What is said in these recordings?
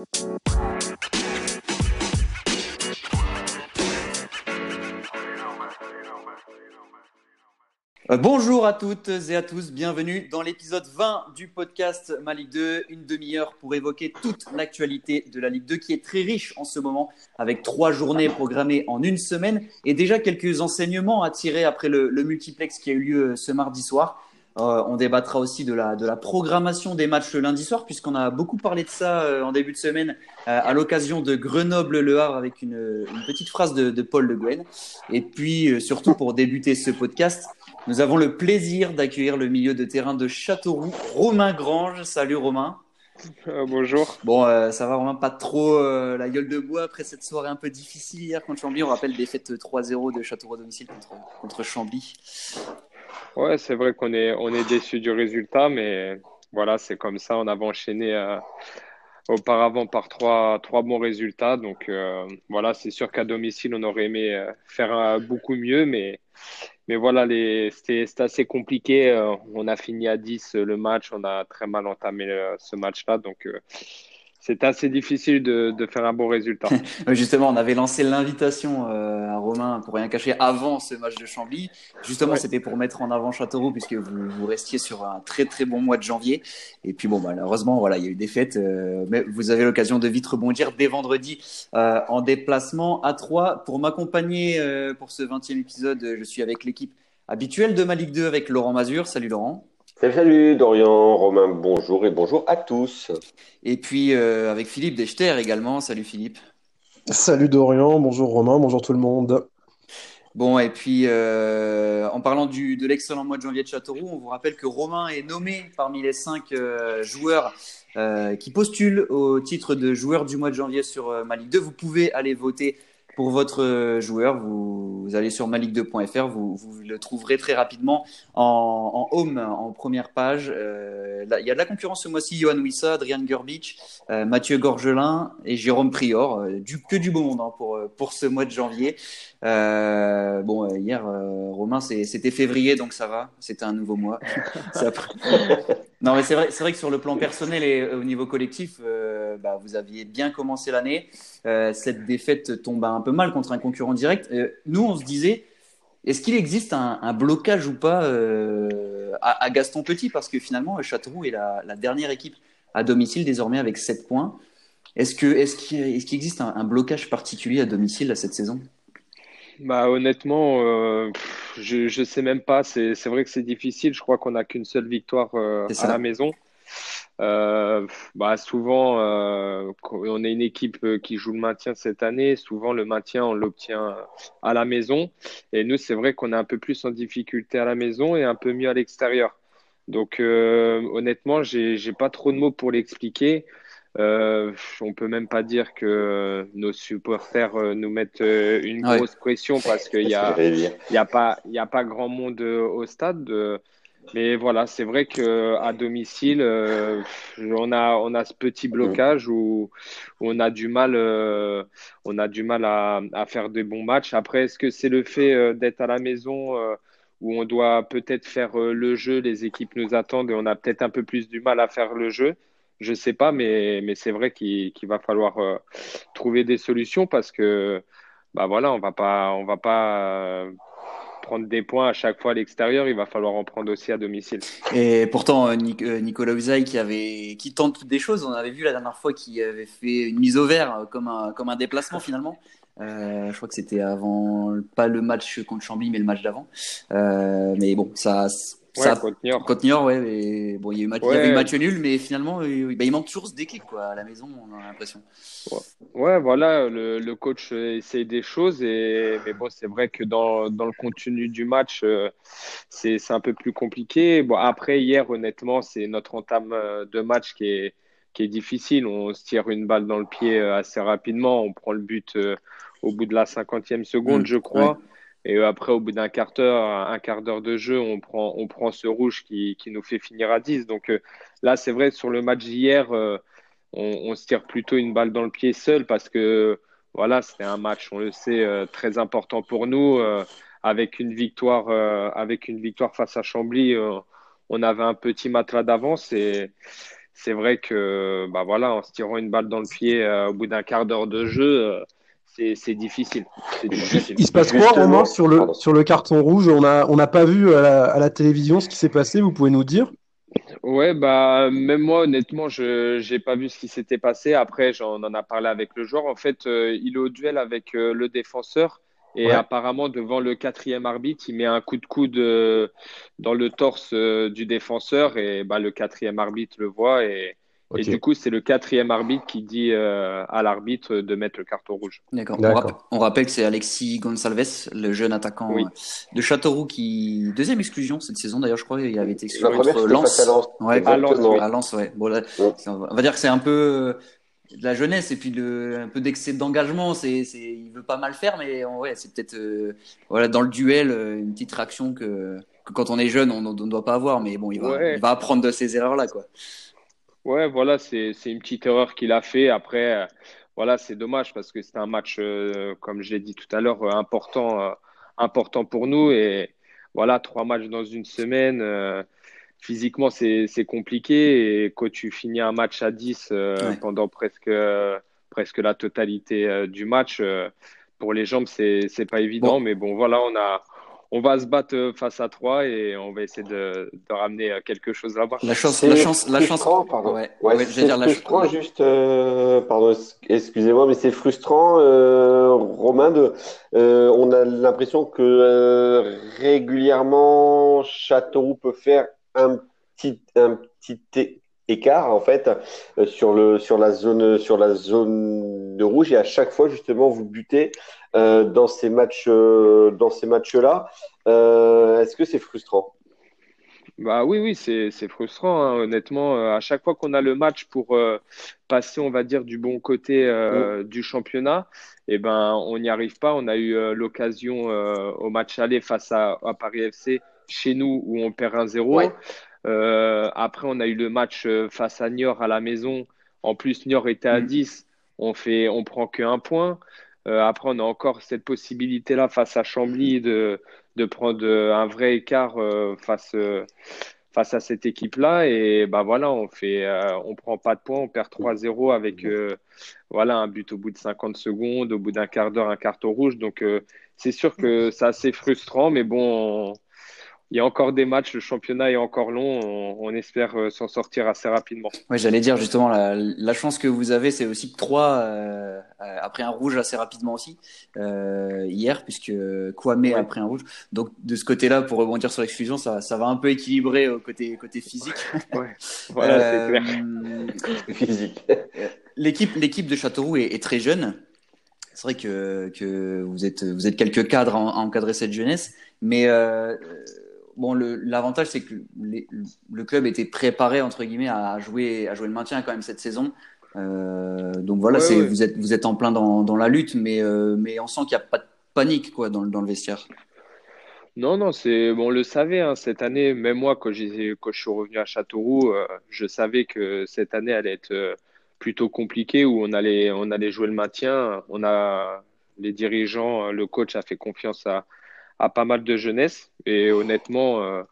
Euh, bonjour à toutes et à tous, bienvenue dans l'épisode 20 du podcast Ma Ligue 2, une demi-heure pour évoquer toute l'actualité de la Ligue 2 qui est très riche en ce moment avec trois journées programmées en une semaine et déjà quelques enseignements à tirer après le, multiplex qui a eu lieu ce mardi soir. Euh, on débattra aussi de la, de la programmation des matchs le lundi soir, puisqu'on a beaucoup parlé de ça euh, en début de semaine à l'occasion de Grenoble-Le Havre avec une, petite phrase de, de, Paul Le Guen. Et puis, surtout pour débuter ce podcast, nous avons le plaisir d'accueillir le milieu de terrain de Châteauroux, Romain Grange. Salut Romain. Euh, bonjour. Bon, euh, ça va vraiment pas trop euh, la gueule de bois après cette soirée un peu difficile hier contre Chambly. On rappelle fêtes 3-0 de Châteauroux à domicile contre, contre Chambly. Ouais, c'est vrai qu'on est, on est déçu du résultat, mais voilà, c'est comme ça. On avait enchaîné auparavant par trois, trois bons résultats. Donc voilà, c'est sûr qu'à domicile, on aurait aimé faire beaucoup mieux, mais mais voilà, c'était assez compliqué. Euh, on a fini à 10 euh, le match. On a très mal entamé euh, ce match-là. Donc, c'est assez difficile de, de, faire un bon résultat. Justement, on avait lancé l'invitation euh, à Romain pour rien cacher avant ce match de Chambly. Justement, c'était pour mettre en avant Châteauroux puisque vous, vous, restiez sur un très très bon mois de janvier. Et puis bon, malheureusement, voilà, il y a eu des fêtes, euh, mais vous avez l'occasion de vite rebondir dès vendredi euh, en déplacement à Troyes. Pour m'accompagner pour ce 20e épisode, je suis avec l'équipe habituelle de ma Ligue 2 avec Laurent Mazur. Salut Laurent. Salut, Dorian, Romain, bonjour et bonjour à tous. Et puis euh, avec Philippe Dechter également. Salut Philippe. Salut Dorian, bonjour Romain, bonjour tout le monde. Bon, et puis euh, en parlant du, de l'excellent mois de janvier de Châteauroux, on vous rappelle que Romain est nommé parmi les cinq euh, joueurs qui postulent au titre de joueur du mois de janvier sur ma Ligue 2. Vous pouvez aller voter pour votre euh, joueur, vous, allez sur malik2.fr, vous, vous, le trouverez très rapidement en, home, en première page. Euh, il y a de la concurrence ce mois-ci, Johan Wissa, Adrian Gurbich, euh, Mathieu Gorgelin et Jérôme Prior. du, que du beau monde hein, pour, pour ce mois de janvier. bon, hier, Romain, c'était février, donc ça va, c'était un nouveau mois. non, mais c'est vrai, vrai que sur le plan personnel et au niveau collectif, bah, vous aviez bien commencé l'année. cette défaite tombe un peu mal contre un concurrent direct. Euh, nous, on se disait, est-ce qu'il existe un, blocage ou pas euh, à, Gaston Petit? Parce que finalement, Châteauroux est la, dernière équipe à domicile désormais avec 7 points. Est-ce qu'il est qu'il existe un, blocage particulier à domicile à cette saison? Bah, honnêtement, euh, je ne sais même pas. C'est vrai que c'est difficile. Je crois qu'on n'a qu'une seule victoire à la maison. Euh, bah souvent, euh, on est une équipe euh, qui joue le maintien cette année. Souvent, le maintien, on l'obtient à la maison. Et nous, c'est vrai qu'on est un peu plus en difficulté à la maison et un peu mieux à l'extérieur. Donc, euh, honnêtement, j'ai pas trop de mots pour l'expliquer. Euh, on peut même pas dire que nos supporters nous mettent une grosse pression parce qu'il y a, il y a pas, il y a pas grand monde au stade. Mais voilà, c'est vrai que à domicile, euh, on a on a ce petit blocage où, on a du mal, euh, on a du mal à, à, faire des bons matchs. Après, est-ce que c'est le fait euh, d'être à la maison où on doit peut-être faire le jeu, les équipes nous attendent et on a peut-être un peu plus du mal à faire le jeu? Je sais pas, mais mais c'est vrai qu'il va falloir trouver des solutions parce que bah voilà, on va pas on va pas prendre des points à chaque fois à l'extérieur, il va falloir en prendre aussi à domicile. Et pourtant, euh, euh, Nicolas Usaï qui, avait, qui tente toutes des choses, on avait vu la dernière fois qu'il avait fait une mise au vert euh, comme un, comme un déplacement finalement. je crois que c'était avant, pas le match contre Chambly, mais le match d'avant. mais bon, ça, ça, contre Niort. ouais. Mais, bon, il y, a eu match, il y avait eu match nul, mais finalement, il, bah, il manque toujours ce déclic quoi, à la maison, on a l'impression. Ouais. voilà, le, le, coach essaye des choses, et, mais bon, c'est vrai que dans, dans, le contenu du match, euh, c'est un peu plus compliqué. Bon, après, hier, honnêtement, c'est notre entame euh, de match qui est, qui est difficile. On se tire une balle dans le pied euh, assez rapidement, on prend le but au bout de la cinquantième seconde, mm. je crois. Et après, au bout d'un quart d'heure, un quart d'heure de jeu, on prend, on prend ce rouge qui, qui nous fait finir à 10. Donc euh, là, c'est vrai, sur le match d'hier, euh, on, se tire plutôt une balle dans le pied seul parce que voilà, c'était un match, on le sait, euh, très important pour nous. avec une victoire, avec une victoire face à Chambly, on avait un petit matelas d'avance et c'est vrai que bah voilà, en se tirant une balle dans le pied au bout d'un quart d'heure de jeu, c'est difficile. Il se passe quoi, Romain, sur le, sur le carton rouge? On n'a on pas vu à la, télévision ce qui s'est passé, vous pouvez nous dire? Ouais, bah, même moi, honnêtement, je n'ai pas vu ce qui s'était passé. Après, j'en en a parlé avec le joueur. En fait, euh, il est au duel avec euh, le défenseur. Et apparemment, devant le quatrième arbitre, il met un coup de coude euh, dans le torse du défenseur. Et bah, le quatrième arbitre le voit. Et et du coup, c'est le quatrième arbitre qui dit euh, à l'arbitre de mettre le carton rouge. D'accord. On, rappelle que c'est Alexis Gonçalves, le jeune attaquant euh, de Châteauroux, qui deuxième exclusion cette saison. D'ailleurs, je crois qu'il avait été exclu contre Lens. À Lens. Ouais, à Lens, ouais. Bon, On va dire que c'est un peu euh, de la jeunesse et puis de, un peu d'excès d'engagement. C'est, c'est, il veut pas mal faire, mais ouais, c'est peut-être voilà dans le duel une petite réaction que, que quand on est jeune on ne doit pas avoir. Mais bon, il va, il va apprendre de ces erreurs là, quoi. Ouais, voilà, c'est une petite erreur qu'il a fait. Après, euh, voilà, c'est dommage parce que c'était un match, euh, comme je l'ai dit tout à l'heure, euh, important, important pour nous. Et voilà, trois matchs dans une semaine, physiquement, c'est compliqué. Et quand tu finis un match à 10 pendant presque, presque la totalité du match, pour les jambes, c'est pas évident. Mais bon, voilà, on a, on va se battre euh, face à trois et on va essayer de, ramener euh, quelque chose là-bas. La chance, la chance, la chance. Pardon. Ouais, c'est frustrant, juste, euh, pardon, excusez-moi, mais c'est frustrant, Romain. De, on a l'impression que régulièrement Châteauroux peut faire un petit, un petit écart en fait sur le sur la zone sur la zone de rouge et à chaque fois justement vous butez euh, dans ces matchs, euh, dans ces matchs-là. Euh, est-ce que c'est frustrant? Bah oui, oui, c'est frustrant, hein, honnêtement. À chaque fois qu'on a le match pour passer, on va dire, du bon côté mm. du championnat, eh ben, on n'y arrive pas. On a eu l'occasion au match aller face à, Paris FC chez nous où on perd 1-0. après, on a eu le match face à Niort à la maison. En plus, Niort était à 10. Mm. On fait, on prend qu'un point. Euh, après, on a encore cette possibilité-là face à Chambly de, de prendre un vrai écart euh, face, euh, face à cette équipe-là. Et bah voilà, on fait, on prend pas de points, on perd 3-0 avec voilà un but au bout de 50 secondes, au bout d'un quart d'heure, un carton rouge. Donc c'est sûr que c'est assez frustrant, mais bon il y a encore des matchs, le championnat est encore long, on, espère euh, s'en sortir assez rapidement. Oui, j'allais dire justement, la, chance que vous avez, c'est aussi que 3, euh, après un rouge assez rapidement aussi, euh, hier, puisque Kwame a pris un rouge. Donc de ce côté-là, pour rebondir sur l'exclusion, ça, ça va un peu équilibrer au côté, côté physique. Ouais. Voilà, c'est clair. physique. L'équipe, l'équipe de Châteauroux est, est très jeune. C'est vrai que, que vous, êtes, vous êtes quelques cadres à, encadrer cette jeunesse, mais bon, l'avantage, c'est que le club était préparé, entre guillemets, à jouer, à jouer le maintien quand même cette saison. Euh, donc voilà, c'est Vous, êtes, vous êtes en plein dans, dans la lutte, mais, euh, mais on sent qu'il n'y a pas de panique quoi, dans, dans le vestiaire. Non, non, c'est bon, on le savait hein, cette année. Même moi, quand, quand je suis revenu à Châteauroux, euh, je savais que cette année allait être plutôt compliquée, où on allait, on allait jouer le maintien. On a les dirigeants, le coach a fait confiance à, à pas mal de jeunesse. Et honnêtement, euh,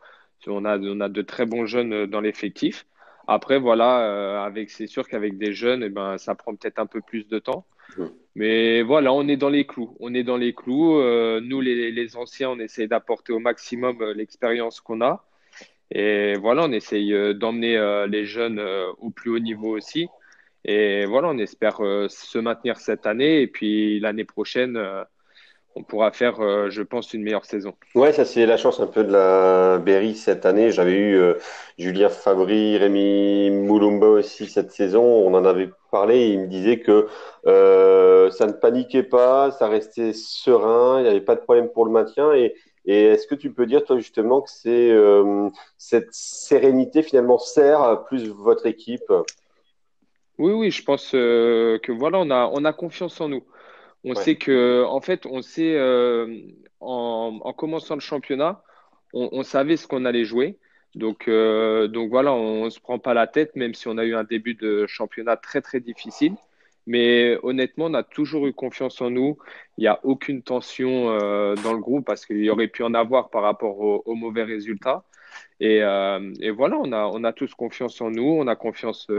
on, a, on a de très bons jeunes euh, dans l'effectif. Après, voilà, euh, avec, c'est sûr qu'avec des jeunes, eh ben, ça prend peut-être un peu plus de temps. Mais voilà, on est dans les clous. On est dans les clous. nous, les, les, anciens, on essaye d'apporter au maximum l'expérience qu'on a. Et voilà, on essaye d'emmener les jeunes au plus haut niveau aussi. Et voilà, on espère se maintenir cette année. Et puis l'année prochaine, on pourra faire, euh, je pense, une meilleure saison. Ouais, ça c'est la chance un peu de la Berry cette année. J'avais eu euh, Julien Fabry, Rémi Moulumba aussi cette saison. On en avait parlé et il me disait que euh, ça ne paniquait pas, ça restait serein, il n'y avait pas de problème pour le maintien. Et, est-ce que tu peux dire, toi, justement, que c'est cette sérénité finalement sert plus votre équipe? Oui, oui, je pense que voilà, on a, on a confiance en nous. On sait que, en fait, on sait, euh, en, commençant le championnat, on, savait ce qu'on allait jouer. Donc, euh, donc voilà, on ne se prend pas la tête, même si on a eu un début de championnat très, très difficile. Mais honnêtement, on a toujours eu confiance en nous. Il n'y a aucune tension euh, dans le groupe parce qu'il y aurait pu en avoir par rapport aux, mauvais résultats. Et, et, voilà, on a, on a tous confiance en nous, on a confiance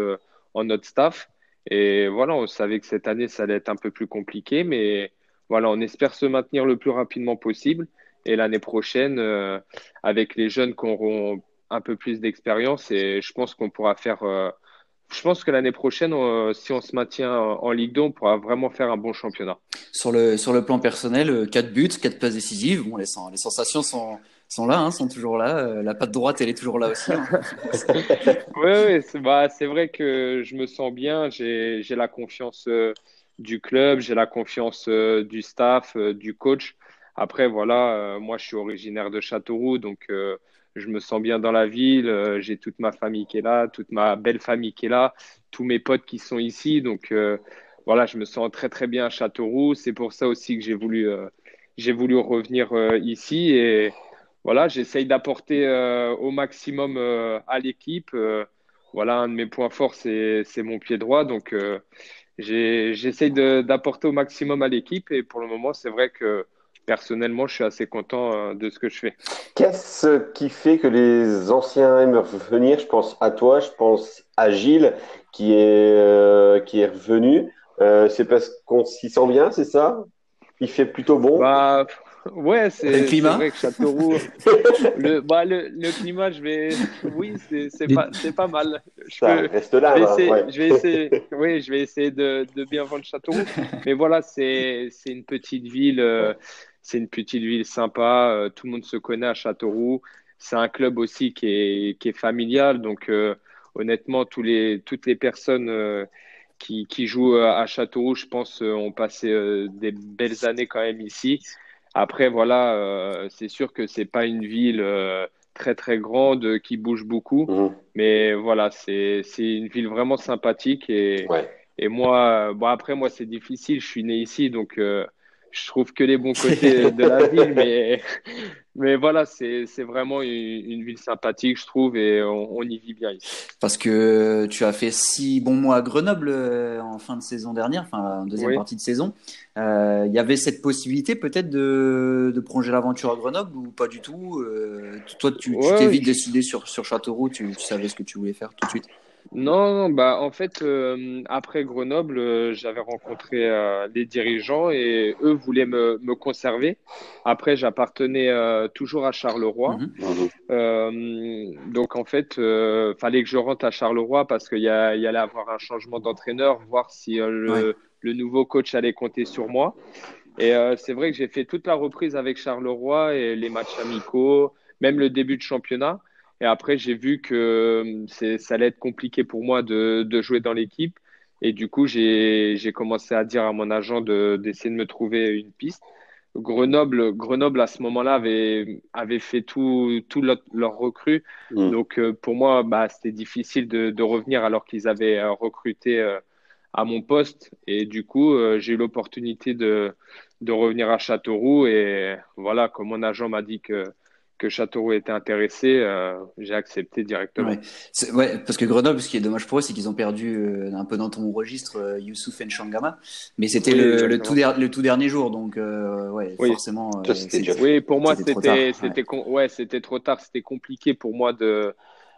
en notre staff. Et voilà, on savait que cette année, ça allait être un peu plus compliqué, mais voilà, on espère se maintenir le plus rapidement possible. Et l'année prochaine, avec les jeunes qui auront un peu plus d'expérience, et je pense qu'on pourra faire je pense que l'année prochaine, euh, si on se maintient en Ligue 2, on pourra vraiment faire un bon championnat. Sur le, sur le plan personnel, 4 euh, buts, 4 passes décisives. Bon, les sensations sont, sont là, hein, sont toujours là. Euh, la patte droite, elle est toujours là aussi. Hein. oui, oui c'est bah, vrai que je me sens bien. J'ai la confiance du club, j'ai la confiance du staff, du coach. Après, voilà, moi, je suis originaire de Châteauroux, donc je me sens bien dans la ville, euh, j'ai toute ma famille qui est là, toute ma belle famille qui est là, tous mes potes qui sont ici. Donc euh, voilà, je me sens très très bien à Châteauroux. C'est pour ça aussi que j'ai voulu, euh, j'ai voulu revenir ici. Et voilà, j'essaye d'apporter au maximum à l'équipe. voilà, un de mes points forts, c'est mon pied droit. Donc j'essaye d'apporter au maximum à l'équipe. Et pour le moment, c'est vrai que personnellement, je suis assez content euh, de ce que je fais. Qu'est-ce qui fait que les anciens aiment revenir Je pense à toi, je pense à Gilles qui est, euh, qui est revenu. Euh, c'est parce qu'on s'y sent bien, c'est ça? Il fait plutôt bon? Bah, Ouais, c'est vrai que Châteauroux. le, bah, le, le, climat, je vais. Oui, c'est pas, pas mal. Je reste là. Je vais, essayer, je vais essayer, oui, je vais essayer de, de bien vendre Châteauroux. Mais voilà, c'est une petite ville. C'est une petite ville sympa, euh, tout le monde se connaît à Châteauroux. C'est un club aussi qui est, qui est familial, donc euh, honnêtement, tous les, toutes les personnes euh, qui, qui, jouent à Châteauroux, je pense, ont passé des belles années quand même ici. Après, voilà, c'est sûr que c'est pas une ville très très grande qui bouge beaucoup, mmh. mais voilà, c'est une ville vraiment sympathique et, et moi, bon après moi c'est difficile, je suis né ici, donc je trouve que les bons côtés de la ville, mais, mais voilà, c'est vraiment une, ville sympathique, je trouve, et on, y vit bien ici. Parce que tu as fait six bons mois à Grenoble euh, en fin de saison dernière, enfin en deuxième partie de saison. Euh, il y avait cette possibilité peut-être de, de prolonger l'aventure à Grenoble ou pas du tout euh, Toi, tu t'es vite décidé sur, sur Châteauroux, tu, tu savais ce que tu voulais faire tout de suite non, bah en fait, euh, après Grenoble, euh, j'avais rencontré euh, les dirigeants et eux voulaient me, me conserver. Après, j'appartenais toujours à Charleroi. Mhm. donc en fait, fallait que je rentre à Charleroi parce qu'il y, y, allait avoir un changement d'entraîneur, voir si le, le, nouveau coach allait compter sur moi. Et c'est vrai que j'ai fait toute la reprise avec Charleroi et les matchs amicaux, même le début de championnat. Et après, j'ai vu que euh, ça allait être compliqué pour moi de, de jouer dans l'équipe. Et du coup, j'ai commencé à dire à mon agent d'essayer de, me trouver une piste. Grenoble, Grenoble à ce moment-là avait, avait fait tout, tout leur, recrue. Mm. Donc euh, pour moi, bah, c'était difficile de, de, revenir alors qu'ils avaient euh, recruté à mon poste. Et du coup, j'ai eu l'opportunité de, de revenir à Châteauroux. Et voilà, comme mon agent m'a dit que que Châteauroux était intéressé, euh, j'ai accepté directement. Ouais. parce que Grenoble, ce qui est dommage pour eux, c'est qu'ils ont perdu euh, un peu dans ton registre euh, Youssouf Nchangama, mais c'était le, tout le, tout dernier jour, donc ouais, forcément. oui, pour moi, c'était c'était ouais. c'était trop tard, c'était compliqué pour moi de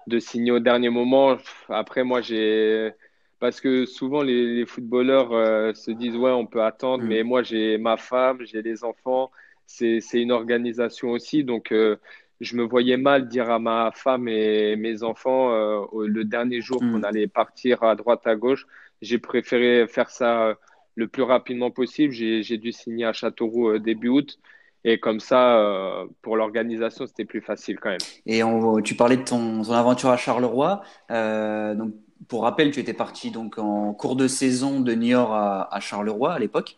de signer au dernier moment. Après, moi, j'ai parce que souvent les, footballeurs se disent ouais, on peut attendre, mm. mais moi, j'ai ma femme, j'ai les enfants c'est une organisation aussi. Donc, euh, je me voyais mal dire à ma femme et mes enfants euh, le dernier jour qu'on mm. allait partir à droite, à gauche. J'ai préféré faire ça euh, le plus rapidement possible. J'ai dû signer à Châteauroux début août. Et comme ça, pour l'organisation, c'était plus facile quand même. Et tu parlais de ton, aventure à Charleroi. donc, pour rappel, tu étais parti donc en cours de saison de Niort à, à Charleroi à l'époque.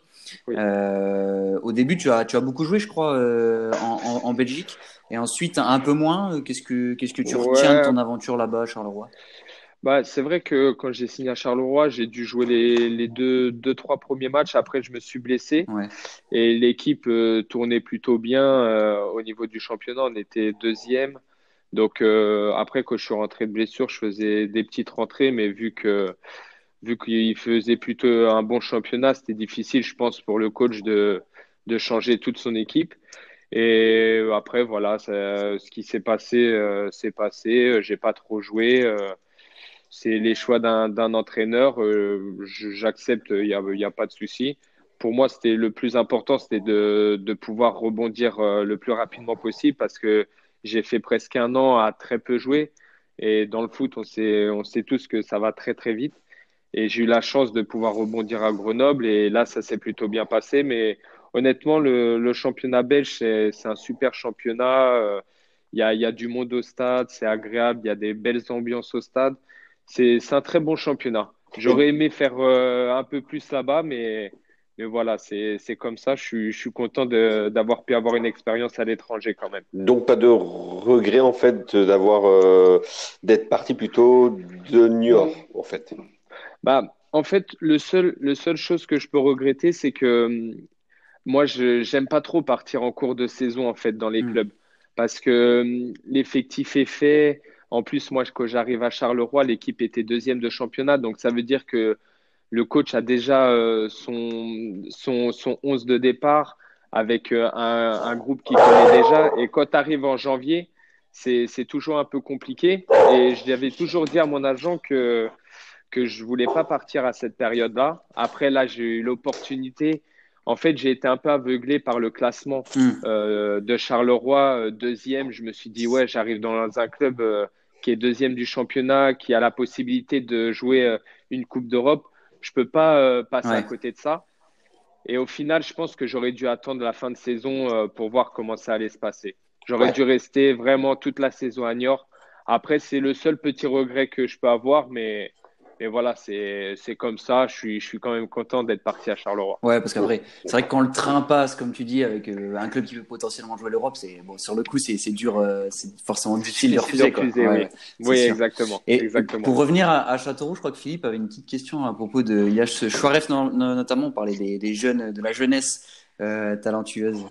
Euh, au début, tu as, tu as beaucoup joué, je crois, euh, en, en, Belgique. Et ensuite, un peu moins. Qu'est-ce que, qu'est-ce que tu retiens de ton aventure là-bas Charleroi? Bah, c'est vrai que quand j'ai signé à Charleroi, j'ai dû jouer les, les deux, deux, trois premiers matchs. Après, je me suis blessé. Et l'équipe euh, tournait plutôt bien au niveau du championnat. On était deuxième. Donc, après, quand je suis rentré de blessure, je faisais des petites rentrées. Mais vu que vu qu'il faisait plutôt un bon championnat, c'était difficile, je pense, pour le coach de, de changer toute son équipe. Et après, voilà, ce qui s'est passé, c'est passé. J'ai pas trop joué. c'est les choix d'un entraîneur. J'accepte, il n'y a, y a, pas de souci. Pour moi, c'était le plus important, c'était de, de, pouvoir rebondir le plus rapidement possible parce que j'ai fait presque un an à très peu jouer. Et dans le foot, on sait, on sait tous que ça va très très vite. Et j'ai eu la chance de pouvoir rebondir à Grenoble. Et là, ça s'est plutôt bien passé. Mais honnêtement, le, championnat belge, c'est un super championnat. Euh, il y, a, y, a, du monde au stade, c'est agréable, il y a des belles ambiances au stade. C'est un très bon championnat. J'aurais aimé faire euh, un peu plus là-bas, mais voilà, c'est comme ça. Je suis, je suis content d'avoir pu avoir une expérience à l'étranger quand même. Donc pas de regret en fait d'avoir euh, d'être parti plutôt de New York en fait. Bah en fait le seul le seule chose que je peux regretter c'est que hum, moi je j'aime pas trop partir en cours de saison en fait dans les hmm. clubs parce que hum, l'effectif est fait. En plus moi quand j'arrive à Charleroi l'équipe était deuxième de championnat donc ça veut dire que le coach a déjà euh, son, son, son 11 de départ avec euh, un, un, groupe qui connaît déjà. Et quand tu arrives en janvier, c'est toujours un peu compliqué. Et je avais toujours dit à mon agent que, que je voulais pas partir à cette période-là. Après, là, j'ai eu l'opportunité. En fait, j'ai été un peu aveuglé par le classement hmm. euh, de Charleroi, deuxième. Je me suis dit, ouais, j'arrive dans un club qui est deuxième du championnat, qui a la possibilité de jouer une Coupe d'Europe. Je peux pas euh, passer à côté de ça. Et au final, je pense que j'aurais dû attendre la fin de saison euh, pour voir comment ça allait se passer. J'aurais dû rester vraiment toute la saison à Niort. Après, c'est le seul petit regret que je peux avoir, mais et voilà, c'est comme ça. Je suis, je suis quand même content d'être parti à Charleroi. Ouais, parce qu'après, c'est vrai que quand le train passe, comme tu dis, avec euh, un club qui veut potentiellement jouer l'Europe, c'est bon, sur le coup, c'est dur, euh, c'est forcément difficile de refuser. Quoi. oui, oui exactement. Et exactement. pour revenir à, Châteauroux, je crois que Philippe avait une petite question à propos de Yash Chouaref, notamment, on parlait des, des, jeunes, de la jeunesse euh, talentueuse.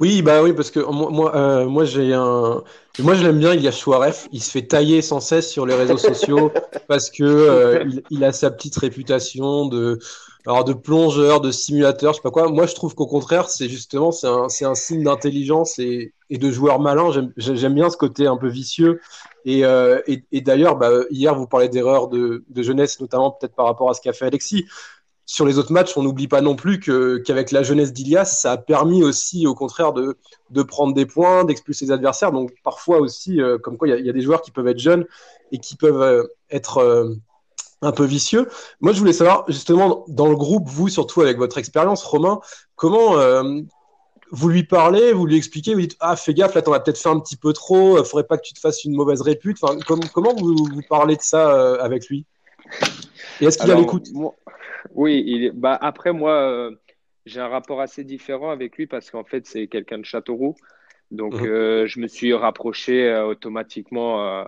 Oui, bah oui, parce que moi, euh, moi j'ai un, moi je l'aime bien. Il y a Chouaref, il se fait tailler sans cesse sur les réseaux sociaux parce que euh, il, a sa petite réputation de, alors de plongeur, de simulateur, je sais pas quoi. Moi, je trouve qu'au contraire, c'est justement, c'est un, c'est un signe d'intelligence et, et de joueur malin. J'aime, j'aime bien ce côté un peu vicieux. Et, euh, et, et d'ailleurs, bah, hier, vous parlez d'erreurs de, de jeunesse, notamment peut-être par rapport à ce qu'a fait Alexis sur les autres matchs, on n'oublie pas non plus que, qu'avec la jeunesse d'Ilias, ça a permis aussi, au contraire, de, de prendre des points, d'expulser ses adversaires. Donc, parfois aussi, euh, comme quoi, il y, a des joueurs qui peuvent être jeunes et qui peuvent euh, être euh, un peu vicieux. Moi, je voulais savoir, justement, dans le groupe, vous, surtout avec votre expérience, Romain, comment vous lui parlez, vous lui expliquez, vous dites Ah, fais gaffe, là, t'en as peut-être fait un petit peu trop, il faudrait pas que tu te fasses une mauvaise répute. Enfin, comment vous, vous parlez de ça avec lui? Et est-ce qu'il a l'écoute? Oui, il, bah après moi, euh, j'ai un rapport assez différent avec lui parce qu'en fait, c'est quelqu'un de Châteauroux. Donc, mhm. euh, je me suis rapproché euh, automatiquement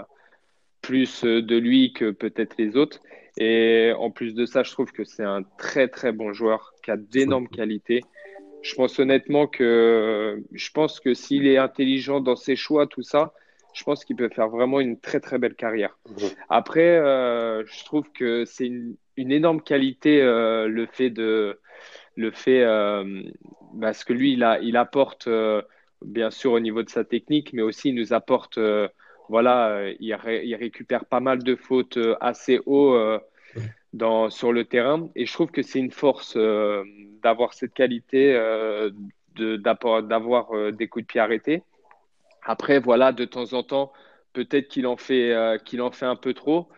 plus de lui que peut-être les autres. Et en plus de ça, je trouve que c'est un très très bon joueur qui a d'énormes qualités. Je pense honnêtement que je pense que s'il est intelligent dans ses choix, tout ça, je pense qu'il peut faire vraiment une très très belle carrière. Mhm. Après, je trouve que c'est une, une énorme qualité euh, le fait de le fait euh, parce que lui il a il apporte euh, bien sûr au niveau de sa technique mais aussi il nous apporte voilà il, récupère pas mal de fautes assez haut dans sur le terrain. Et je trouve que c'est une force d'avoir cette qualité de d'avoir des coups de pied arrêtés. Après voilà de temps en temps peut-être qu'il en fait qu'il en fait un peu trop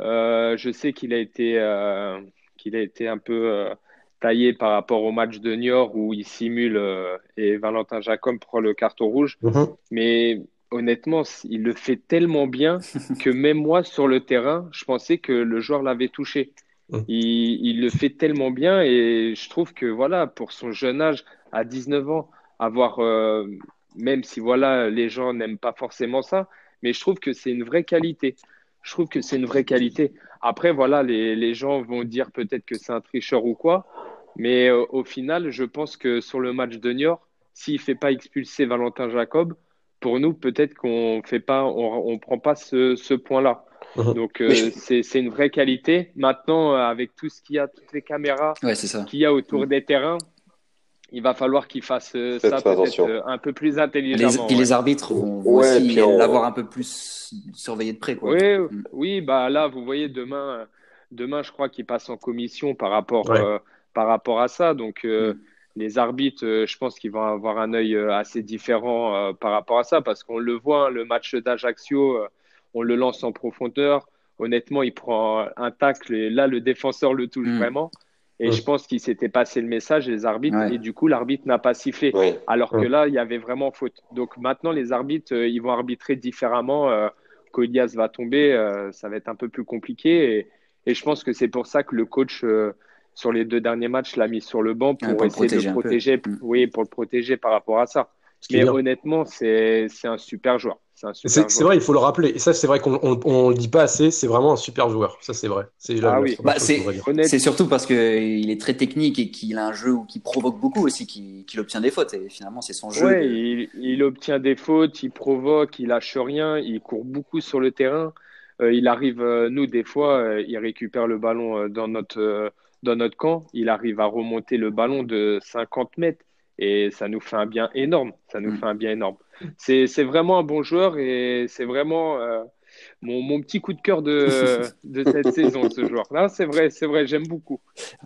je sais qu'il a été, euh, qu'il a été un peu euh, taillé par rapport au match de Niort où il simule et Valentin Jacob prend le carton rouge. Mhm. Mais honnêtement, il le fait tellement bien que même moi sur le terrain, je pensais que le joueur l'avait touché. Mhm. Il, il, le fait tellement bien et je trouve que voilà, pour son jeune âge, à 19 ans, avoir, même si voilà, les gens n'aiment pas forcément ça, mais je trouve que c'est une vraie qualité je trouve que c'est une vraie qualité. Après, voilà, les, les gens vont dire peut-être que c'est un tricheur ou quoi, mais euh, au final, je pense que sur le match de Niort, s'il ne fait pas expulser Valentin Jacob, pour nous, peut-être qu'on fait pas, on, on prend pas ce, ce point-là. Mhm. Donc euh, c'est une vraie qualité. Maintenant, avec tout ce qu'il y a, toutes les caméras ouais, qu'il y a autour des terrains, il va falloir qu'il fasse euh, ça peut-être euh, un peu plus intelligemment. Les, les arbitres vont aussi l'avoir un peu plus surveillé de près. Quoi. Oui, mm. oui, bah là, vous voyez, demain, demain je crois qu'il passe en commission par rapport, euh, par rapport à ça. Donc, mm. les arbitres, je pense qu'ils vont avoir un œil assez différent par rapport à ça parce qu'on le voit, hein, le match d'Ajaccio, on le lance en profondeur. Honnêtement, il prend un tacle et là, le défenseur le touche mm. vraiment. Et je pense qu'il s'était passé le message, les arbitres, et du coup, l'arbitre n'a pas sifflé. Alors que là, il y avait vraiment faute. Donc maintenant, les arbitres, euh, ils vont arbitrer différemment. Euh, va tomber, euh, ça va être un peu plus compliqué. Et, et je pense que c'est pour ça que le coach, euh, sur les deux derniers matchs, l'a mis sur le banc pour, essayer de le protéger. Mm. Oui, pour le protéger par rapport à ça. Mais honnêtement, c'est un super joueur. C'est vrai, il faut le rappeler. Et ça, c'est vrai qu'on ne le dit pas assez. C'est vraiment un super joueur. Ça, c'est vrai. Ah bah, c'est surtout parce qu'il est très technique et qu'il a un jeu qui provoque beaucoup aussi, qu'il obtient des fautes. Et finalement, c'est son jeu. il, obtient des fautes, il provoque, il lâche rien, il court beaucoup sur le terrain. Euh, il arrive, euh, nous, des fois, euh, il récupère le ballon dans notre, dans notre camp. Il arrive à remonter le ballon de 50 mètres et ça nous fait un bien énorme. Ça nous mm. fait un bien énorme. C'est vraiment un bon joueur et c'est vraiment euh, mon, mon, petit coup de cœur de, de cette saison, ce joueur-là. C'est vrai, c'est vrai, j'aime beaucoup.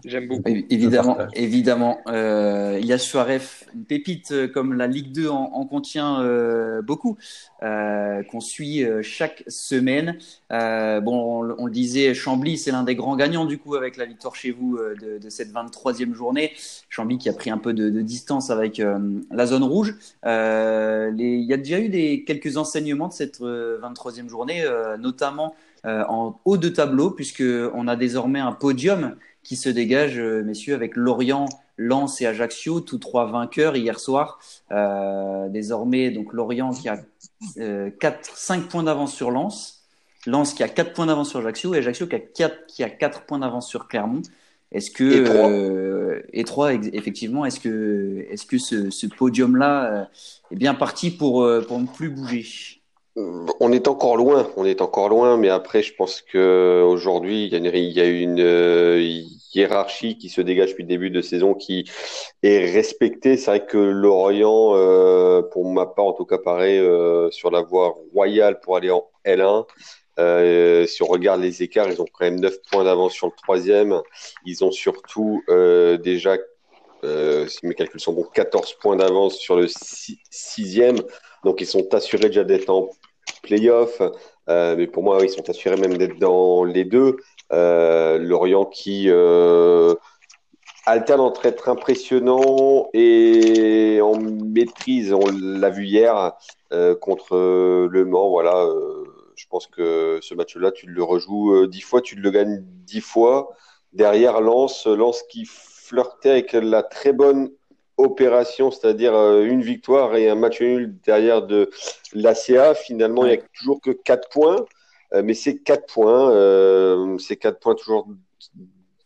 J'aime beaucoup. Évidemment, évidemment. Euh, il y a Suarez, une pépite euh, comme la Ligue 2 en, en contient euh, beaucoup, euh, qu'on suit euh, chaque semaine. bon, on, on, le disait, Chambly, c'est l'un des grands gagnants du coup avec la victoire chez vous de, de cette 23e journée. Chambly qui a pris un peu de, de distance avec la zone rouge. Les, il y a déjà eu des, quelques enseignements de cette 23e journée euh, notamment euh, en haut de tableau, puisqu'on a désormais un podium qui se dégage, euh, messieurs, avec Lorient, Lens et Ajaccio, tous trois vainqueurs hier soir. désormais, donc Lorient qui a 4, 5 points d'avance sur Lens, Lens qui a 4 points d'avance sur Ajaccio et Ajaccio qui a 4, qui a 4 points d'avance sur Clermont. Est-ce que et 3 effectivement, est-ce que est-ce que ce, ce podium-là est bien parti pour pour ne plus bouger? On est encore loin, on est encore loin, mais après, je pense que aujourd'hui, il y a une, euh, hiérarchie qui se dégage depuis le début de saison qui est respectée. C'est vrai que Lorient, euh, pour ma part, en tout cas, paraît euh, sur la voie royale pour aller en L1. si on regarde les écarts, ils ont quand même 9 points d'avance sur le troisième. Ils ont surtout déjà, si mes calculs sont bons, 14 points d'avance sur le sixième. Donc ils sont assurés déjà d'être en playoff. Euh, mais pour moi, ils sont assurés même d'être dans les deux. Euh, Lorient qui euh, alterne entre être impressionnant et en maîtrise. On l'a vu hier contre Le Mans. Voilà, je pense que ce match-là, tu le rejoues dix fois, tu le gagnes dix fois. Derrière, Lens, Lens qui flirtait avec la très bonne opération, c'est-à-dire euh, une victoire et un match nul derrière de l'ACA. Finalement, il n'y a toujours que 4 points, euh, mais c'est 4 points, euh, c'est 4 points toujours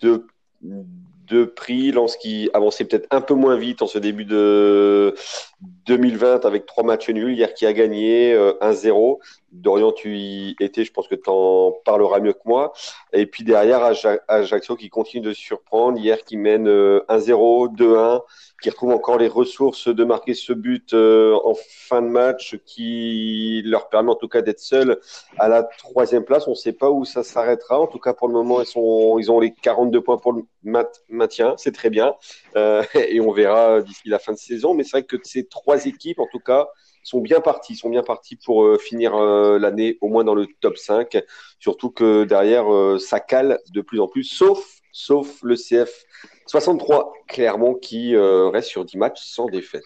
de, de prix. Lance qui avançait peut-être un peu moins vite en ce début de 2020 avec trois matchs nuls. Hier qui a gagné 1-0. Dorian, tu y étais, je pense que tu en parleras mieux que moi. Et puis derrière, Ajaccio qui continue de surprendre. Hier qui mène 1-0, 2-1 qui retrouve encore les ressources de marquer ce but euh, en fin de match qui leur permet en tout cas d'être seuls à la troisième place. On ne sait pas où ça s'arrêtera. En tout cas, pour le moment, ils, sont, ils ont les 42 points pour le maintien. C'est très bien. Euh, et on verra d'ici la fin de saison. Mais c'est vrai que ces trois équipes, en tout cas, sont bien partis, sont bien partis pour euh, finir l'année au moins dans le top 5. Surtout que derrière, ça cale de plus en plus, sauf, sauf le CF 63 Clermont qui euh, reste sur 10 matchs sans défaite.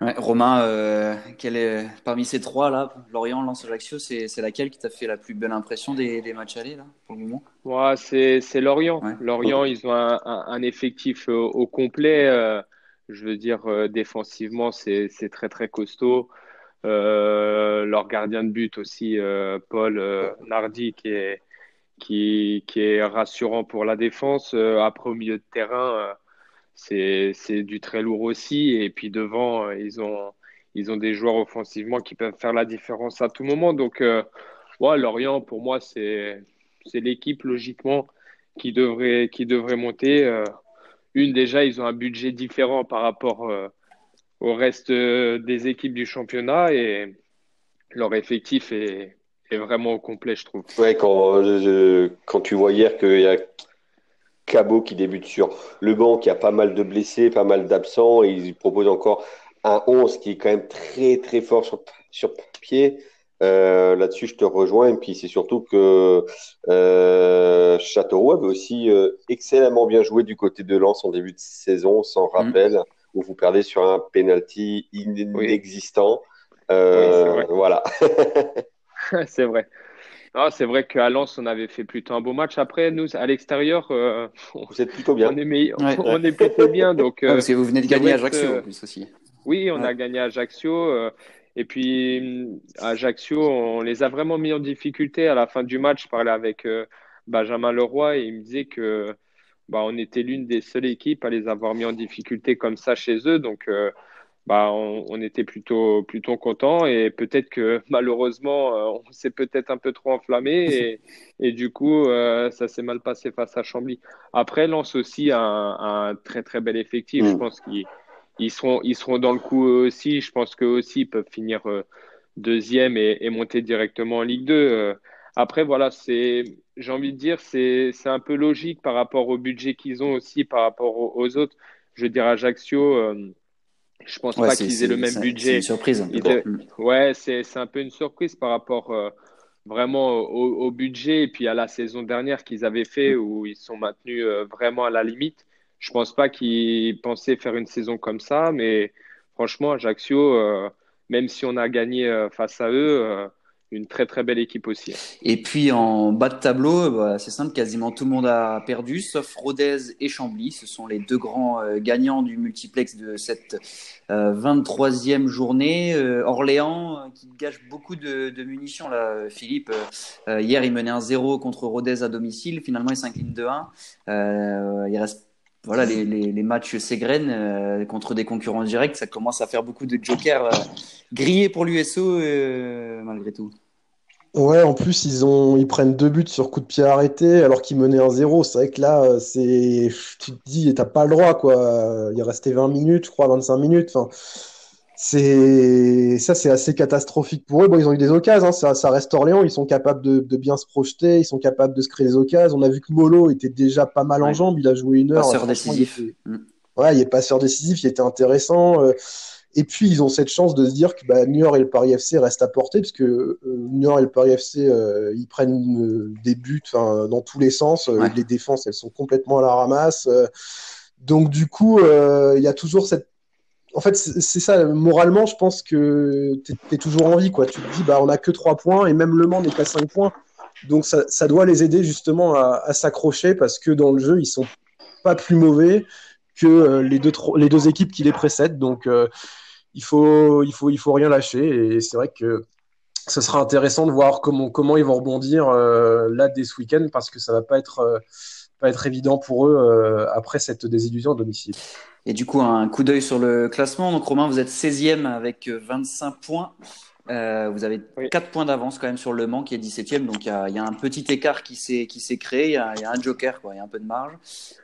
Romain, euh, est, parmi ces trois là, Lorient, Lens, Ajaccio, c'est, laquelle qui t'a fait la plus belle impression des, matchs allés là pour le moment? Ouais, c'est, Lorient. Lorient, ils ont un, effectif euh, au, complet. Je veux dire, défensivement, c'est, très très costaud. leur gardien de but aussi, Paul Nardi, qui est, qui, est rassurant pour la défense. Euh, après, au milieu de terrain, euh, c'est du très lourd aussi. Et puis devant, euh, ils ont, ils ont des joueurs offensivement qui peuvent faire la différence à tout moment. Donc, ouais, Lorient, pour moi, c'est l'équipe logiquement qui devrait, qui devrait monter. Une, déjà, ils ont un budget différent par rapport au reste des équipes du championnat et leur effectif est, vraiment au complet, je trouve. Ouais, quand, quand tu vois hier qu'il y a Cabot qui débute sur le banc, qui a pas mal de blessés, pas mal d'absents, et il propose encore un 11 qui est quand même très très fort sur, sur papier. Euh, là-dessus, je te rejoins. Et puis, c'est surtout que euh, Châteauroux avait aussi euh, excellemment bien joué du côté de Lens en début de saison, sans mm. rappel, où vous perdez sur un penalty inexistant. Euh, voilà. c'est vrai. Ah, c'est vrai qu'à Lens, on avait fait plutôt un beau match. Après, nous, à l'extérieur, euh, vous êtes plutôt bien. On est, on est plutôt bien. Donc, euh, parce que vous venez de gagner à Ajaccio en plus aussi. Oui, on a gagné à Ajaccio. Euh, et puis, à Ajaccio, on les a vraiment mis en difficulté à la fin du match. Je parlais avec Benjamin Leroy et il me disait que bah, on était l'une des seules équipes à les avoir mis en difficulté comme ça chez eux. Donc, bah, on, était plutôt, plutôt content et peut-être que malheureusement, euh, on s'est peut-être un peu trop enflammé et, et du coup, euh, ça s'est mal passé face à Chambly. Après, Lance aussi un, un très très bel effectif. Je mm. pense qu'ils ils seront, ils seront dans le coup aussi. Je pense qu'eux aussi ils peuvent finir euh, deuxième et, et, monter directement en Ligue 2. Après, voilà, c'est, j'ai envie de dire, c'est, c'est un peu logique par rapport au budget qu'ils ont aussi par rapport aux, aux autres. Je veux dire, Ajaccio je pense pas qu'ils aient le même budget. C'est une surprise. Ouais, c'est un peu une surprise par rapport euh, vraiment au, budget et puis à la saison dernière qu'ils avaient fait mm. où ils sont maintenus euh, vraiment à la limite. Je pense pas qu'ils pensaient faire une saison comme ça, mais franchement, Ajaccio, euh, même si on a gagné face à eux, une très très belle équipe aussi. Et puis en bas de tableau, bah, c'est simple, quasiment tout le monde a perdu, sauf Rodez et Chambly. Ce sont les deux grands euh, gagnants du multiplex de cette 23e euh, journée. Euh, Orléans qui gâche beaucoup de, munitions là, Philippe. hier, il menait un 0 contre Rodez à domicile. Finalement, il s'incline 2-1. il reste voilà, les, les, matchs s'égrènent contre des concurrents directs. Ça commence à faire beaucoup de jokers grillés pour l'USO malgré tout. Ouais, en plus, ils, ont, ils prennent deux buts sur coup de pied arrêté alors qu'ils menaient un zéro. C'est vrai que là, tu te dis, t'as pas le droit, quoi. Il restait 20 minutes, je crois, 25 minutes. C'est, ça, c'est assez catastrophique pour eux. Bon, ils ont eu des occasions, hein. ça, ça reste Orléans. Ils sont capables de, de, bien se projeter, ils sont capables de se créer des occasions. On a vu que Molo était déjà pas mal en jambes. Il a joué une heure. Passeur décisif. Mm. Ouais, il est passeur décisif, il était intéressant. Euh, et puis, ils ont cette chance de se dire que bah, York et le Paris FC restent à portée, parce que euh, York et le Paris FC, euh, ils prennent euh, des buts dans tous les sens. Les défenses, elles sont complètement à la ramasse. donc, du coup, il y a toujours cette. En fait, c'est ça, moralement, je pense que tu es, toujours en vie. Quoi. Tu te dis, bah, on n'a que 3 points, et même Le Mans n'est qu'à 5 points. Donc, ça, doit les aider justement à, s'accrocher, parce que dans le jeu, ils sont pas plus mauvais que les, deux, les deux équipes qui les précèdent. Donc, il faut, il faut, il faut rien lâcher. Et c'est vrai que ce sera intéressant de voir comment, ils vont rebondir euh, là dès ce week-end parce que ça va pas être, euh, être évident pour eux euh, après cette désillusion à domicile. Et du coup, un coup d'œil sur le classement. Donc, Romain, vous êtes 16e avec 25 points. Euh, vous avez 4 points d'avance quand même sur Le Mans qui est 17e, donc il y a, y a, un petit écart qui s'est qui s'est créé. Il y, a, y a, un joker, quoi. Il y a un peu de marge.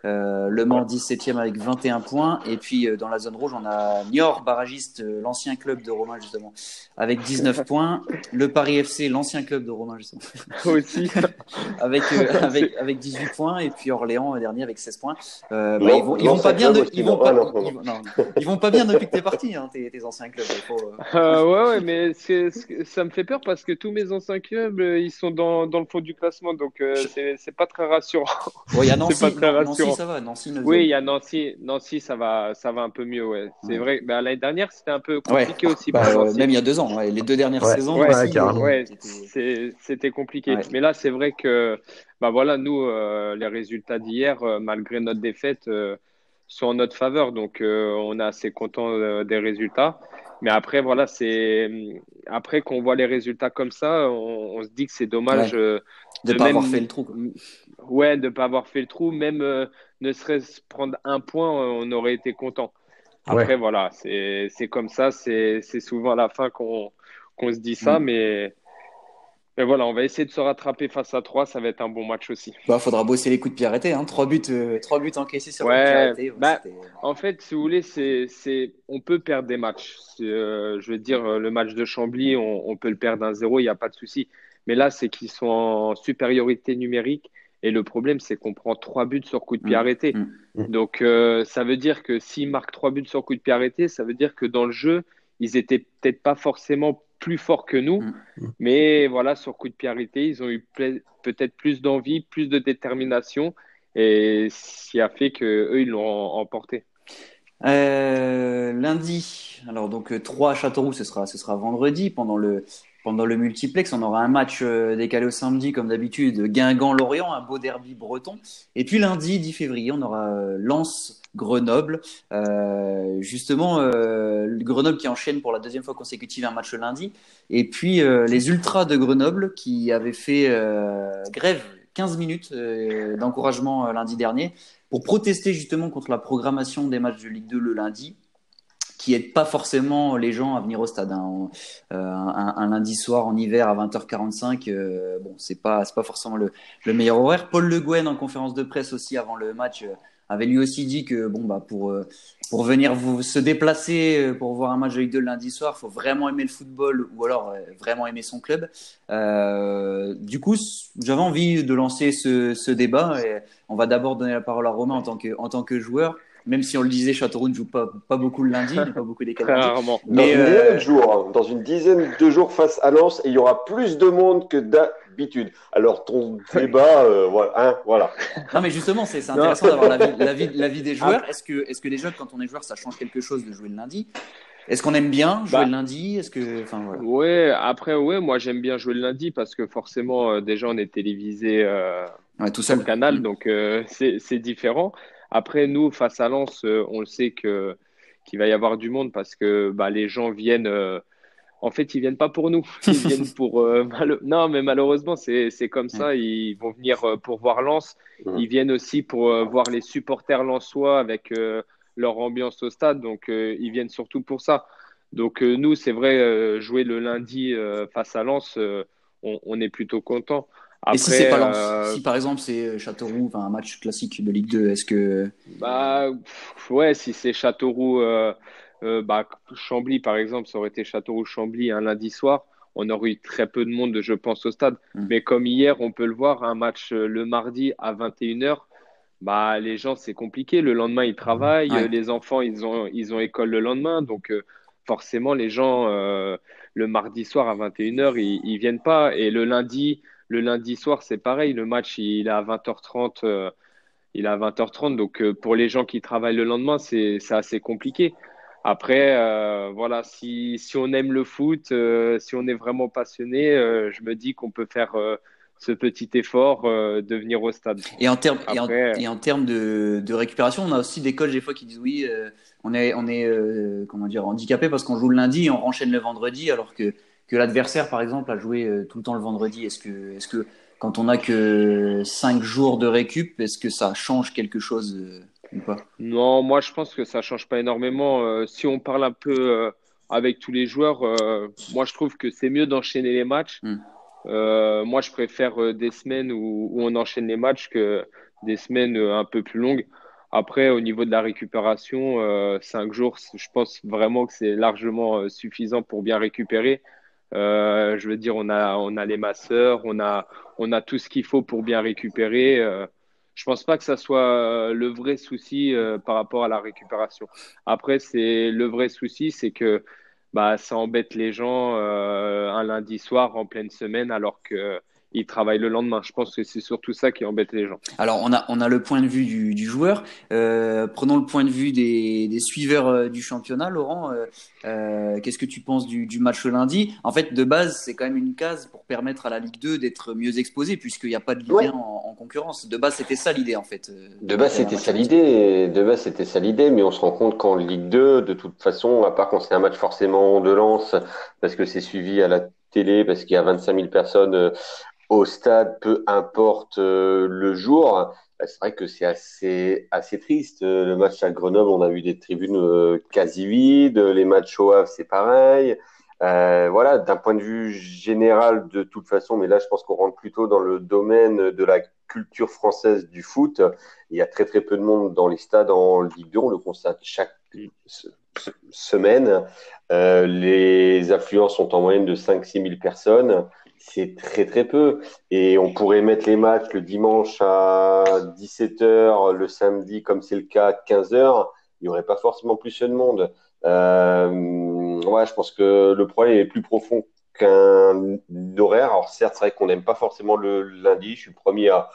Euh, le Mans 17e avec 21 points, et puis euh, dans la zone rouge, on a Niort, barragiste, euh, l'ancien club de Romain justement, avec 19 points. Le Paris FC, l'ancien club de Romain justement, aussi avec avec avec 18 points, et puis Orléans dernier avec 16 points. bah, ils vont ils vont pas bien, de, ils vont pas, ils, vont pas bien depuis que t'es parti, hein, tes, tes anciens clubs. Faut, ouais ouais, mais ça me fait peur parce que tous mes anciens clubs, euh, ils sont dans, dans le fond du classement, donc euh, c'est pas très rassurant. Il y a Nancy, pas très Nancy, ça va. Nancy, oui, il y a Nancy, Nancy, ça va, ça va un peu mieux, ouais. C'est vrai. Bah, L'année dernière, c'était un peu compliqué aussi. Bah, même il y a deux ans, les deux dernières saisons. Ouais, c'était compliqué. Mais là, c'est vrai que, bah voilà, nous, euh, les résultats d'hier, malgré notre défaite, sont en notre faveur, donc on est assez content des résultats. Mais après, voilà, c'est après qu'on voit les résultats comme ça, on, se dit que c'est dommage euh, de ne pas avoir fait le trou. Ouais, de pas avoir fait le trou, même euh, ne serait-ce prendre un point, on aurait été content. Après, voilà, c'est comme ça, c'est souvent à la fin qu'on se dit ça, mm. mais Mais voilà, on va essayer de se rattraper face à 3, ça va être un bon match aussi. Il bah, faudra bosser les coups de pied arrêtés, hein. 3 buts, euh, buts encaissés sur ouais, pied bah, en fait, si vous voulez, c'est, on peut perdre des matchs. Euh, je veux dire, le match de Chambly, on, on peut le perdre 1-0, il n'y a pas de souci. Mais là, c'est qu'ils sont en supériorité numérique. Et le problème, c'est qu'on prend trois buts sur coup de pied mm. arrêté. Mm. Mm. Donc, euh, ça veut dire que s'ils marquent trois buts sur coup de pied arrêté, ça veut dire que dans le jeu, ils étaient peut-être pas forcément plus forts que nous. Mais voilà, sur coup de pied arrêté, ils ont eu peut-être plus d'envie, plus de détermination. Et ce qui a fait qu'eux, ils l'ont emporté. Euh, lundi, alors donc 3 à Châteauroux, ce sera, ce sera vendredi pendant le, pendant le multiplex, on aura un match euh, décalé au samedi, comme d'habitude, Guingamp-Lorient, un beau derby breton. Et puis lundi, 10 février, on aura euh, Lens-Grenoble. Euh, justement, Grenoble qui enchaîne pour la deuxième fois consécutive un match lundi. Et puis les Ultras de Grenoble qui avaient fait grève 15 minutes d'encouragement lundi dernier pour protester justement contre la programmation des matchs de Ligue 2 le lundi qui aide pas forcément les gens à venir au stade. Hein. Euh, un, lundi soir en hiver à 20h45, euh, bon, c'est pas pas forcément le, le, meilleur horaire. Paul Le Guen en conférence de presse aussi avant le match euh, avait lui aussi dit que bon bah pour pour venir vous se déplacer pour voir un match de Ligue 2 le lundi soir, faut vraiment aimer le football ou alors vraiment aimer son club. du coup, j'avais envie de lancer ce, ce débat et on va d'abord donner la parole à Romain en tant que en tant que joueur même si on le disait, Châteauroux ne joue pas, pas beaucoup le lundi, il pas beaucoup des Rarement. Mais dans, une euh, de jours, hein. dans une dizaine de jours face à Lens, il y aura plus de monde que Alors ton débat, euh, voilà, hein, voilà. Non, mais justement, c'est intéressant d'avoir la vie, la, vie, des joueurs. Est-ce que, est que les jeunes, quand on est joueur, ça change quelque chose de jouer le lundi? Est-ce qu'on aime bien jouer bah. le lundi? Est-ce que, enfin voilà. Ouais, après ouais, moi j'aime bien jouer le lundi parce que forcément euh, déjà on est télévisé tout seul. Sur le canal, mm. donc c'est différent. Après, nous, face à Lens, euh, on le sait que qu'il va y avoir du monde parce que bah, les gens viennent. Euh, en fait, ils viennent pas pour nous. Ils viennent pour. Euh, non, mais malheureusement, c'est comme ça. Ils vont venir pour voir Lens. Ils viennent aussi pour voir les supporters lensois avec leur ambiance au stade. Donc, ils viennent surtout pour ça. Donc, nous, c'est vrai, jouer le lundi face à Lens, on, on, est plutôt content. Et si c'est pas Lens euh, Si par exemple c'est Châteauroux, un match classique de Ligue 2, est-ce que. Bah ouais, si c'est Châteauroux, euh, euh, bah, Chambly par exemple, ça aurait été Châteauroux-Chambly un lundi soir, on aurait eu très peu de monde, je pense, au stade. Hmm. Mais comme hier, on peut le voir, un match le mardi à 21h, bah, les gens, c'est compliqué. Le lendemain, ils travaillent, les enfants, ils ont, ils ont école le lendemain. Donc, forcément, les gens, le mardi soir à 21h, ils, ils viennent pas. Et le lundi, le lundi soir, c'est pareil. Le match, il est à 20h30. Euh, il est à 20h30. Donc, euh, pour les gens qui travaillent le lendemain, c'est assez compliqué. Après, euh, voilà, si, si, on aime le foot, si on est vraiment passionné, je me dis qu'on peut faire ce petit effort de venir au stade. Et en termes et en, termes de, de, récupération, on a aussi des coachs des fois qui disent oui, on est, on est comment dire, handicapé parce qu'on joue le lundi et on renchaîne le vendredi, alors que que l'adversaire, par exemple, a joué euh, tout le temps le vendredi Est-ce que, est que quand on n'a que 5 jours de récup, est-ce que ça change quelque chose euh, ou pas? Non, moi je pense que ça change pas énormément. Euh, si on parle un peu avec tous les joueurs, moi je trouve que c'est mieux d'enchaîner les matchs. Hmm. moi je préfère des semaines où, on enchaîne les matchs que des semaines un peu plus longues. Après, au niveau de la récupération, 5 jours, je pense vraiment que c'est largement suffisant pour bien récupérer. Euh, je veux dire, on a, on a les masseurs, on a, on a tout ce qu'il faut pour bien récupérer. Euh, je pense pas que ça soit euh, le vrai souci par rapport à la récupération. Après, c'est le vrai souci, c'est que bah, ça embête les gens un lundi soir en pleine semaine alors que il travaille le lendemain. Je pense que c'est surtout ça qui embête les gens. Alors, on a, on a le point de vue du, du joueur. Euh, prenons le point de vue des, des suiveurs euh, du championnat. Laurent, euh, euh, qu'est-ce que tu penses du, du match lundi? En fait, de base, c'est quand même une case pour permettre à la Ligue 2 d'être mieux exposée, puisqu'il n'y a pas de Ligue 1 en, concurrence. De base, c'était ça l'idée, en fait. De base, c'était ça l'idée. De base, c'était ça l'idée, mais on se rend compte qu'en Ligue 2, de toute façon, à part quand c'est un match forcément de lance, parce que c'est suivi à la télé, parce qu'il y a 25 000 personnes au stade, peu importe euh, le jour. Bah, c'est vrai que c'est assez, assez triste. Euh, le match à Grenoble, on a vu des tribunes euh, quasi vides. Les matchs au Havre, c'est pareil. voilà, d'un point de vue général, de toute façon, mais là, je pense qu'on rentre plutôt dans le domaine de la culture française du foot. Il y a très très peu de monde dans les stades en Ligue 2, on le constate chaque semaine. Euh, les affluences sont en moyenne de 5-6 000 personnes. C'est très très peu. Et on pourrait mettre les matchs le dimanche à 17h, le samedi, comme c'est le cas, à 15h. Il n'y aurait pas forcément plus de monde. Euh, ouais, je pense que le problème est plus profond qu'un horaire. Alors certes, c'est vrai qu'on n'aime pas forcément le lundi. Je suis premier à,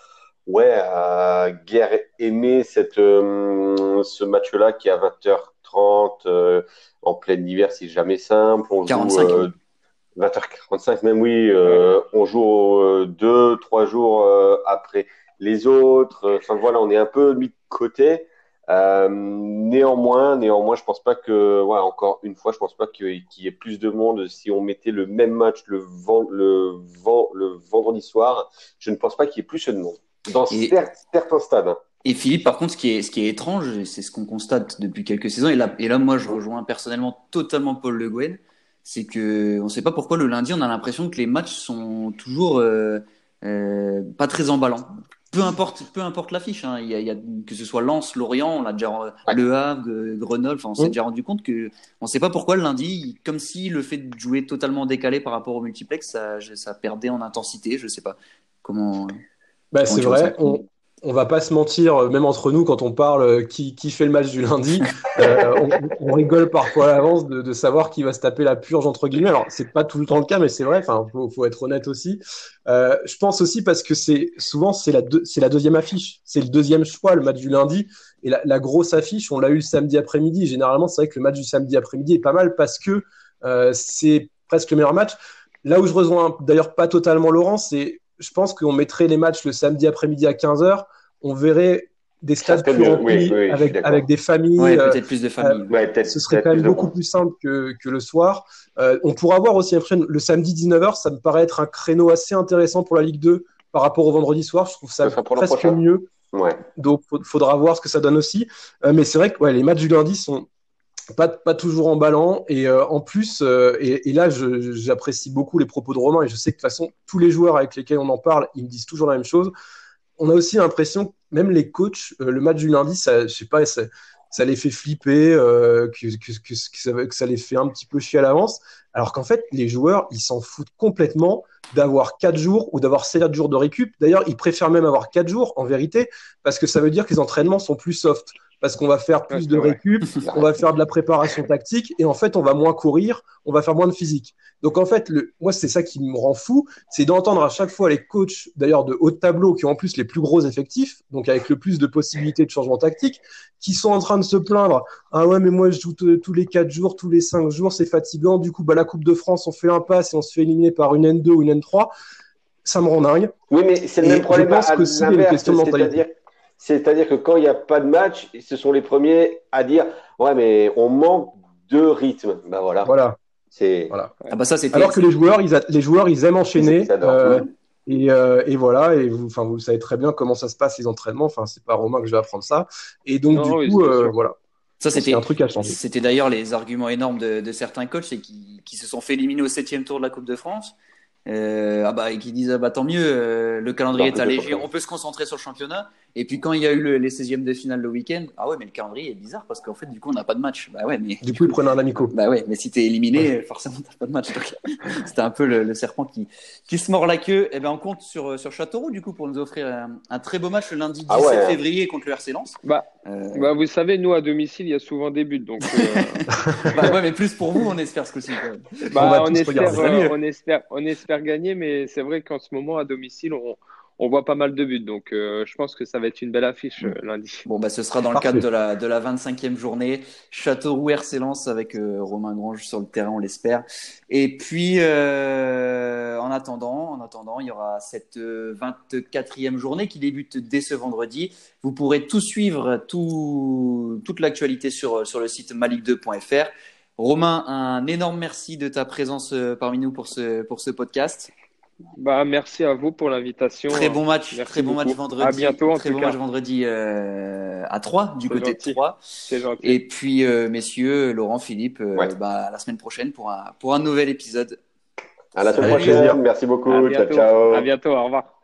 ouais, à guère aimer cette, euh, ce match-là qui est à 20h30 euh, en plein hiver, c'est jamais simple. On 45. Joue, 20h45 euh, même, oui. on joue deux, trois jours après les autres. Enfin voilà, on est un peu mis de côté. néanmoins, néanmoins, je pense pas que, ouais, encore une fois, je pense pas qu'il y ait plus de monde si on mettait le même match le, le, le vendredi soir. Je ne pense pas qu'il y ait plus de monde dans certains stades. Et Philippe, par contre, ce qui est, ce qui est étrange, c'est ce qu'on constate depuis quelques saisons, et là, et là, moi, je rejoins personnellement totalement Paul Le Guen, c'est que on ne sait pas pourquoi le lundi, on a l'impression que les matchs sont toujours euh, euh, pas très emballants. Peu importe, peu importe l'affiche, hein. il, y a, que ce soit Lens, Lorient, on a déjà Le Havre, Grenoble, on s'est déjà rendu compte que on ne sait pas pourquoi le lundi, comme si le fait de jouer totalement décalé par rapport au multiplex, ça, ça perdait en intensité. Je sais pas comment. Bah, c'est vrai. On, on va pas se mentir, euh, même entre nous, quand on parle euh, qui, qui fait le match du lundi, euh, on, rigole parfois à l'avance de, de, savoir qui va se taper la purge entre guillemets. Alors c'est pas tout le temps le cas, mais c'est vrai. Enfin, faut, faut, être honnête aussi. Euh, je pense aussi parce que c'est souvent c'est la c'est la deuxième affiche, c'est le deuxième choix, le match du lundi. Et la, la grosse affiche, on l'a eu le samedi après-midi. Généralement, c'est vrai que le match du samedi après-midi est pas mal parce que euh, c'est presque le meilleur match. Là où je rejoins d'ailleurs pas totalement Laurent, c'est je pense qu'on mettrait les matchs le samedi après-midi à 15h. On verrait des stades plus remplis avec, avec des familles. Ouais, euh, peut-être plus de familles. Euh, ce serait quand même beaucoup plus simple que, que le soir. Euh, on pourra voir aussi après le samedi 19h. Ça me paraît être un créneau assez intéressant pour la Ligue 2 par rapport au vendredi soir. Je trouve ça, presque mieux. Ouais. Donc, il faudra voir ce que ça donne aussi. mais c'est vrai que ouais, les matchs du lundi sont pas, pas toujours emballant. Et euh, en plus, euh, et, et, là, j'apprécie beaucoup les propos de Romain. Et je sais que de toute façon, tous les joueurs avec lesquels on en parle, ils me disent toujours la même chose. On a aussi l'impression, même les coachs, euh, le match du lundi, ça, je sais pas, ça, ça les fait flipper, que, que, que, que, ça, que ça les fait un petit peu chier à l'avance. Alors qu'en fait, les joueurs, ils s'en foutent complètement d'avoir 4 jours ou d'avoir 7 jours de récup. D'ailleurs, ils préfèrent même avoir 4 jours, en vérité, parce que ça veut dire que les entraînements sont plus soft parce qu'on va faire plus de récup, on va faire de la préparation tactique et en fait on va moins courir, on va faire moins de physique. Donc en fait, le, moi c'est ça qui me rend fou, c'est d'entendre à chaque fois les coachs d'ailleurs de haut de tableau qui ont en plus les plus gros effectifs, donc avec le plus de possibilités de changement tactique, qui sont en train de se plaindre. Ah ouais mais moi je joue tous les 4 jours, tous les 5 jours, c'est fatigant. Du coup bah la Coupe de France on fait un pass et on se fait éliminer par une N2 ou une N3. Ça me rend dingue. Oui mais c'est le même problème. Je pense que c'est une question de mentalité. C'est-à-dire que quand il n'y a pas de match, ce sont les premiers à dire Ouais, mais on manque de rythme. Ben voilà. Voilà. C'est... voilà. Ah bah ça, Alors que les joueurs, ils, les joueurs, ils aiment enchaîner. Euh, et, euh, et, voilà, et vous, enfin, vous savez très bien comment ça se passe les entraînements. Enfin, c'est pas Romain que je vais apprendre ça. Et donc du coup, euh, voilà. Ça, c'était un truc à changer. C'était d'ailleurs les arguments énormes de, de certains coachs, qui, qui se sont fait éliminer au septième tour de la Coupe de France euh, ah bah, et qui disent ah bah, tant mieux, euh, le calendrier est allégé, on peut se concentrer sur le championnat. Et puis quand il y a eu les 16e de finale le week-end, ah ouais, mais le calendrier est bizarre parce qu'en fait, du coup, on n'a pas de match. Bah ouais, mais du coup, ils prennent un amico. Bah ouais, mais si t'es éliminé, forcément, t'as pas de match. C'était un peu le, serpent qui, qui se mord la queue. Et eh ben, on compte sur, sur Châteauroux, du coup, pour nous offrir un, très beau match le lundi 17 ah février contre le RC Lens. Bah, euh... bah, vous savez, nous, à domicile, il y a souvent des buts. Donc, euh, bah ouais, mais plus pour vous, on espère ce coup-ci. Bah, on, espère, on, espère, on espère gagner, mais c'est vrai qu'en ce moment, à domicile, on, on voit pas mal de buts. Donc, euh, je pense que ça va être une belle affiche euh, lundi. Bon, bah, ce sera dans le cadre de la, de la 25e journée. Châteauroux RC Lens avec euh, Romain Grange sur le terrain, on l'espère. Et puis, en attendant, en attendant, il y aura cette 24e journée qui débute dès ce vendredi. Vous pourrez tout suivre, tout, toute l'actualité sur, sur le site malik2.fr. Romain, un énorme merci de ta présence parmi nous pour ce, pour ce podcast. Bah, merci à vous pour l'invitation. Très bon match, très bon match vendredi. À bientôt. En très bon match vendredi euh, à 3 du côté de 3. C'est gentil. Et puis euh, messieurs, Laurent, Philippe, euh, bah, la semaine prochaine pour un pour un nouvel épisode. À la semaine prochaine. Merci beaucoup. Ciao ciao. À bientôt. Au revoir.